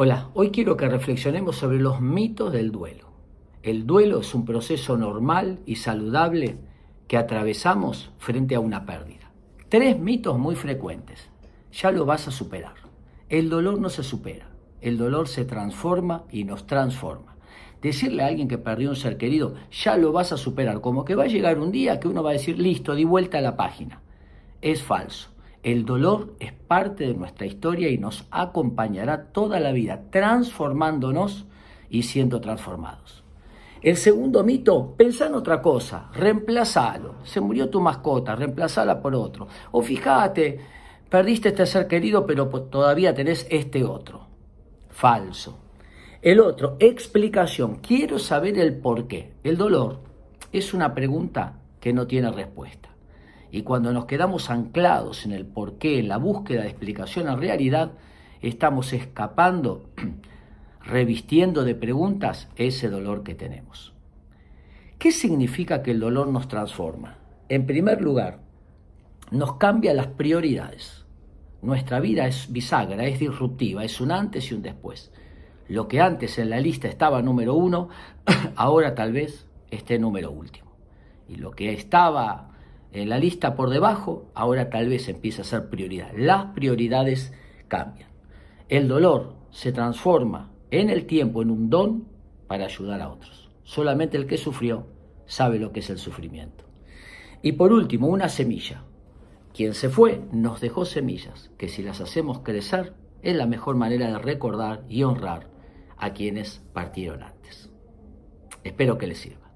Hola, hoy quiero que reflexionemos sobre los mitos del duelo. El duelo es un proceso normal y saludable que atravesamos frente a una pérdida. Tres mitos muy frecuentes. Ya lo vas a superar. El dolor no se supera. El dolor se transforma y nos transforma. Decirle a alguien que perdió un ser querido, ya lo vas a superar, como que va a llegar un día que uno va a decir, listo, di vuelta a la página. Es falso. El dolor es parte de nuestra historia y nos acompañará toda la vida, transformándonos y siendo transformados. El segundo mito, pensá en otra cosa, reemplazalo. Se murió tu mascota, reemplazala por otro. O fíjate, perdiste este ser querido, pero todavía tenés este otro. Falso. El otro, explicación. Quiero saber el por qué. El dolor es una pregunta que no tiene respuesta. Y cuando nos quedamos anclados en el porqué, en la búsqueda de explicación a realidad, estamos escapando, revistiendo de preguntas ese dolor que tenemos. ¿Qué significa que el dolor nos transforma? En primer lugar, nos cambia las prioridades. Nuestra vida es bisagra, es disruptiva, es un antes y un después. Lo que antes en la lista estaba número uno, ahora tal vez esté número último. Y lo que estaba en la lista por debajo, ahora tal vez empieza a ser prioridad. Las prioridades cambian. El dolor se transforma en el tiempo en un don para ayudar a otros. Solamente el que sufrió sabe lo que es el sufrimiento. Y por último, una semilla. Quien se fue nos dejó semillas que si las hacemos crecer es la mejor manera de recordar y honrar a quienes partieron antes. Espero que les sirva.